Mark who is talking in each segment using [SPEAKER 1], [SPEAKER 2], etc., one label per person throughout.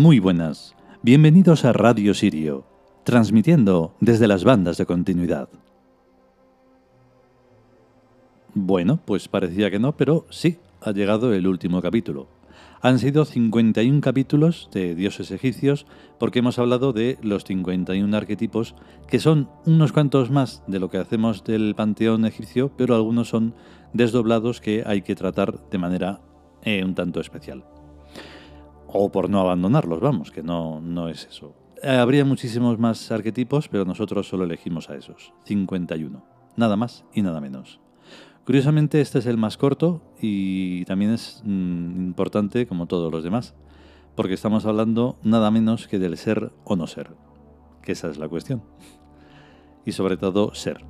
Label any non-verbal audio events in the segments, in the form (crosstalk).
[SPEAKER 1] Muy buenas, bienvenidos a Radio Sirio, transmitiendo desde las bandas de continuidad. Bueno, pues parecía que no, pero sí, ha llegado el último capítulo. Han sido 51 capítulos de dioses egipcios porque hemos hablado de los 51 arquetipos, que son unos cuantos más de lo que hacemos del panteón egipcio, pero algunos son desdoblados que hay que tratar de manera eh, un tanto especial. O por no abandonarlos, vamos, que no, no es eso. Habría muchísimos más arquetipos, pero nosotros solo elegimos a esos, 51. Nada más y nada menos. Curiosamente este es el más corto y también es mm, importante como todos los demás, porque estamos hablando nada menos que del ser o no ser, que esa es la cuestión. Y sobre todo ser.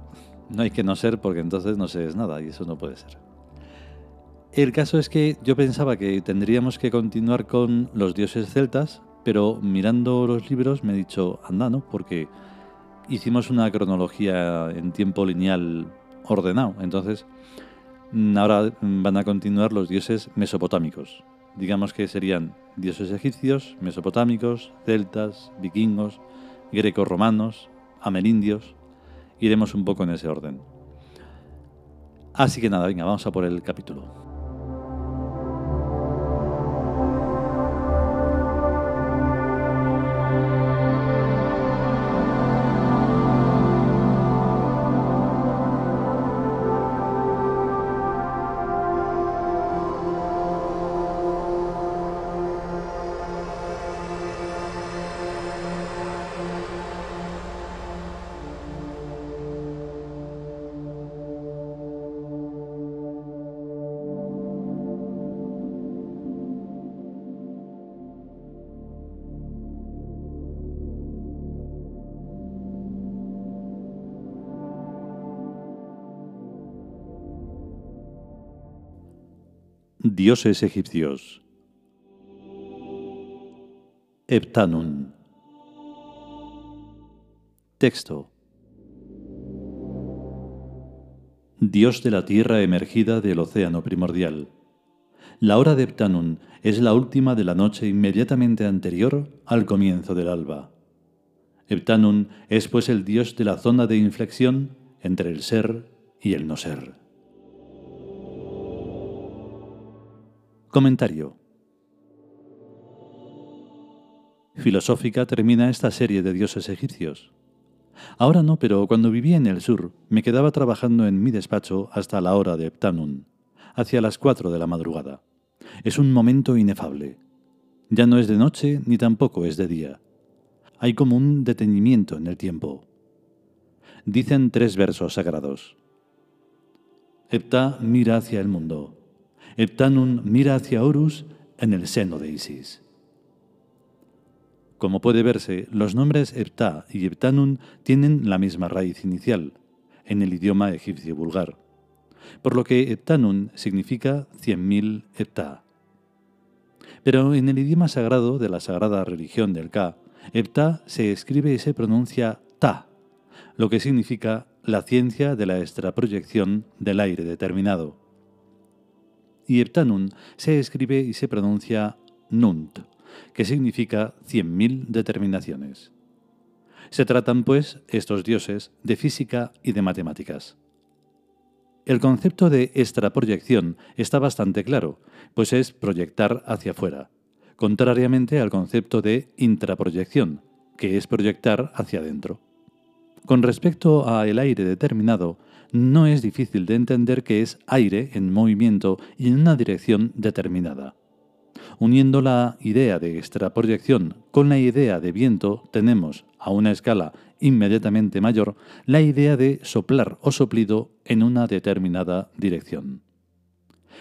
[SPEAKER 1] No hay que no ser porque entonces no se es nada y eso no puede ser. El caso es que yo pensaba que tendríamos que continuar con los dioses celtas, pero mirando los libros me he dicho, anda, ¿no? Porque hicimos una cronología en tiempo lineal ordenado. Entonces, mm, ahora van a continuar los dioses mesopotámicos. Digamos que serían dioses egipcios, mesopotámicos, celtas, vikingos, greco-romanos, amerindios. Iremos un poco en ese orden. Así que nada, venga, vamos a por el capítulo. Dioses egipcios. Eptanun. Texto. Dios de la tierra emergida del océano primordial. La hora de Eptanun es la última de la noche inmediatamente anterior al comienzo del alba. Eptanun es pues el dios de la zona de inflexión entre el ser y el no ser. Comentario. Filosófica termina esta serie de dioses egipcios. Ahora no, pero cuando vivía en el sur, me quedaba trabajando en mi despacho hasta la hora de Ptanun, hacia las cuatro de la madrugada. Es un momento inefable. Ya no es de noche ni tampoco es de día. Hay como un detenimiento en el tiempo. Dicen tres versos sagrados. Epta mira hacia el mundo. Eptanun mira hacia Horus en el seno de Isis. Como puede verse, los nombres Epta y Eptanun tienen la misma raíz inicial, en el idioma egipcio vulgar, por lo que Eptanun significa cien mil Epta. Pero en el idioma sagrado de la sagrada religión del Ka, Epta se escribe y se pronuncia Ta, lo que significa la ciencia de la extraproyección del aire determinado y Eptanun se escribe y se pronuncia Nunt, que significa cien mil determinaciones. Se tratan, pues, estos dioses de física y de matemáticas. El concepto de extraproyección está bastante claro, pues es proyectar hacia afuera, contrariamente al concepto de intraproyección, que es proyectar hacia adentro. Con respecto a el aire determinado, no es difícil de entender que es aire en movimiento y en una dirección determinada. Uniendo la idea de extraproyección con la idea de viento, tenemos, a una escala inmediatamente mayor, la idea de soplar o soplido en una determinada dirección.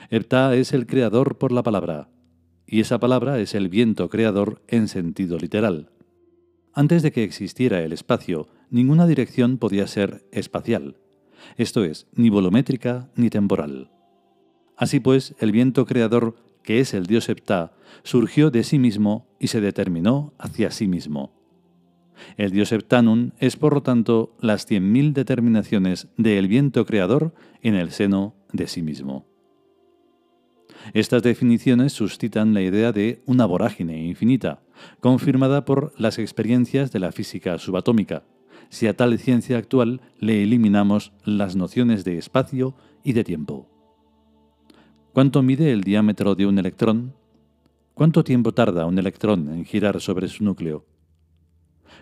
[SPEAKER 1] Epta es el creador por la palabra, y esa palabra es el viento creador en sentido literal. Antes de que existiera el espacio, ninguna dirección podía ser espacial esto es, ni volumétrica ni temporal. Así pues, el viento creador, que es el dios Heptá, surgió de sí mismo y se determinó hacia sí mismo. El dios Heptanun es, por lo tanto, las cien mil determinaciones del viento creador en el seno de sí mismo. Estas definiciones suscitan la idea de una vorágine infinita, confirmada por las experiencias de la física subatómica, si a tal ciencia actual le eliminamos las nociones de espacio y de tiempo. ¿Cuánto mide el diámetro de un electrón? ¿Cuánto tiempo tarda un electrón en girar sobre su núcleo?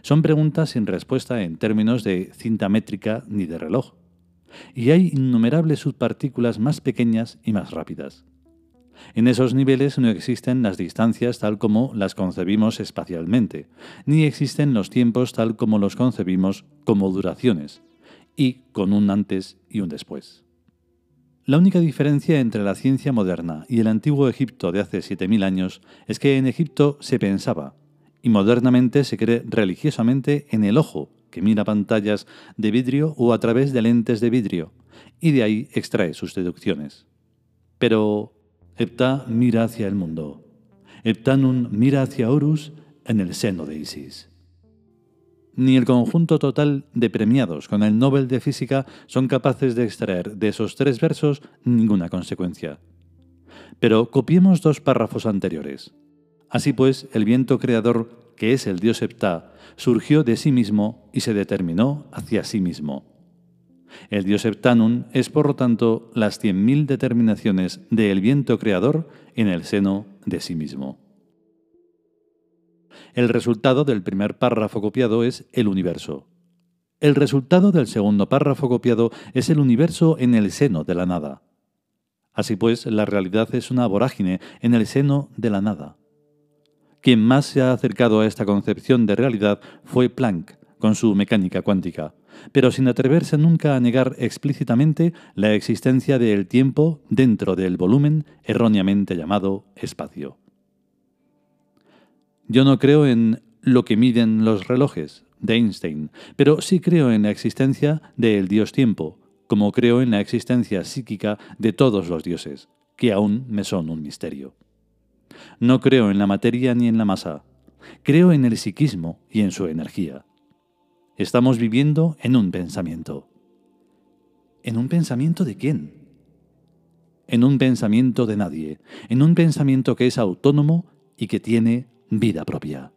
[SPEAKER 1] Son preguntas sin respuesta en términos de cinta métrica ni de reloj. Y hay innumerables subpartículas más pequeñas y más rápidas. En esos niveles no existen las distancias tal como las concebimos espacialmente, ni existen los tiempos tal como los concebimos como duraciones, y con un antes y un después. La única diferencia entre la ciencia moderna y el antiguo Egipto de hace 7.000 años es que en Egipto se pensaba, y modernamente se cree religiosamente en el ojo, que mira pantallas de vidrio o a través de lentes de vidrio, y de ahí extrae sus deducciones. Pero Heptá mira hacia el mundo. Heptanun mira hacia Horus en el seno de Isis. Ni el conjunto total de premiados con el Nobel de Física son capaces de extraer de esos tres versos ninguna consecuencia. Pero copiemos dos párrafos anteriores. Así pues, el viento creador, que es el dios Heptá, surgió de sí mismo y se determinó hacia sí mismo. El dios Heptanum es, por lo tanto, las cien mil determinaciones del viento creador en el seno de sí mismo. El resultado del primer párrafo copiado es el universo. El resultado del segundo párrafo copiado es el universo en el seno de la nada. Así pues, la realidad es una vorágine en el seno de la nada. Quien más se ha acercado a esta concepción de realidad fue Planck, con su mecánica cuántica, pero sin atreverse nunca a negar explícitamente la existencia del tiempo dentro del volumen erróneamente llamado espacio. Yo no creo en lo que miden los relojes de Einstein, pero sí creo en la existencia del dios tiempo, como creo en la existencia psíquica de todos los dioses, que aún me son un misterio. No creo en la materia ni en la masa, creo en el psiquismo y en su energía. Estamos viviendo en un pensamiento. ¿En un pensamiento de quién? En un pensamiento de nadie, en un pensamiento que es autónomo y que tiene vida propia.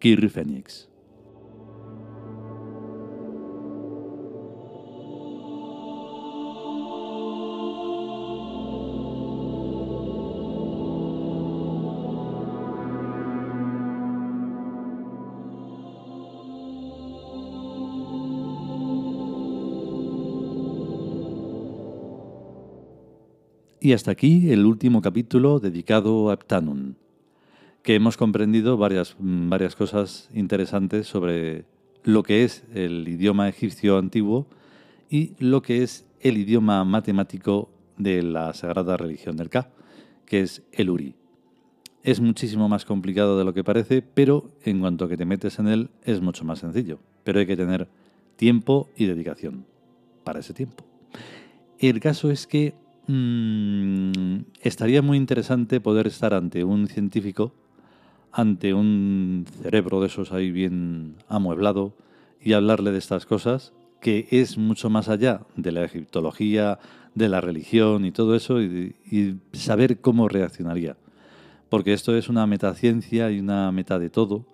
[SPEAKER 1] Kirry Phoenix Y hasta aquí el último capítulo dedicado a Ptanun, que hemos comprendido varias, mm, varias cosas interesantes sobre lo que es el idioma egipcio antiguo y lo que es el idioma matemático de la sagrada religión del Ka, que es el Uri. Es muchísimo más complicado de lo que parece, pero en cuanto que te metes en él es mucho más sencillo. Pero hay que tener tiempo y dedicación para ese tiempo. El caso es que Mm, estaría muy interesante poder estar ante un científico, ante un cerebro de esos ahí bien amueblado y hablarle de estas cosas, que es mucho más allá de la egiptología, de la religión y todo eso, y, y saber cómo reaccionaría. Porque esto es una metaciencia y una meta de todo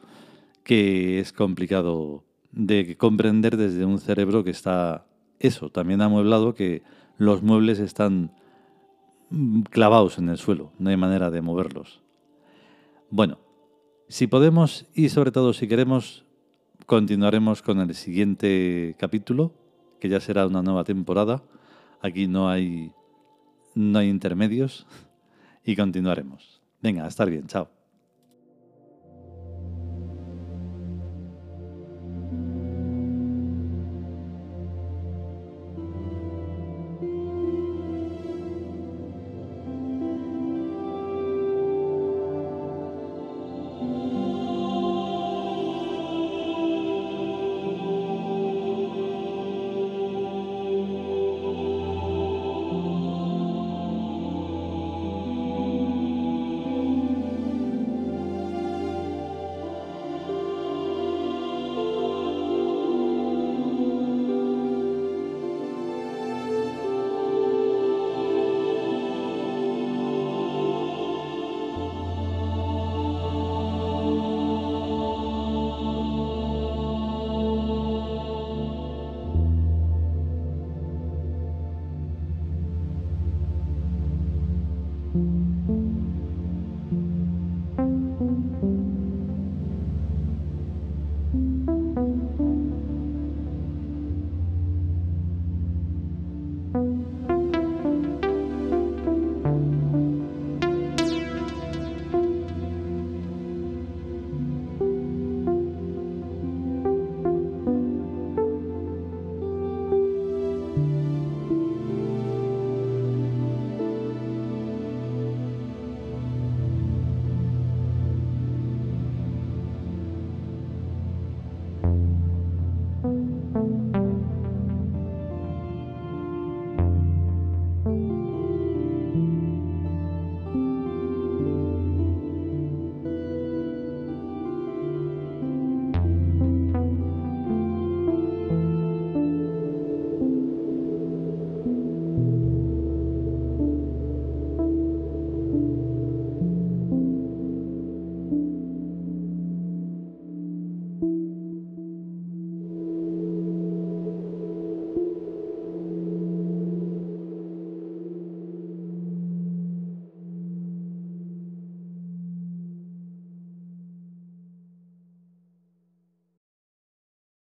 [SPEAKER 1] que es complicado de comprender desde un cerebro que está eso, también amueblado, que los muebles están clavados en el suelo, no hay manera de moverlos. Bueno, si podemos y sobre todo si queremos, continuaremos con el siguiente capítulo, que ya será una nueva temporada. Aquí no hay, no hay intermedios (laughs) y continuaremos. Venga, a estar bien, chao.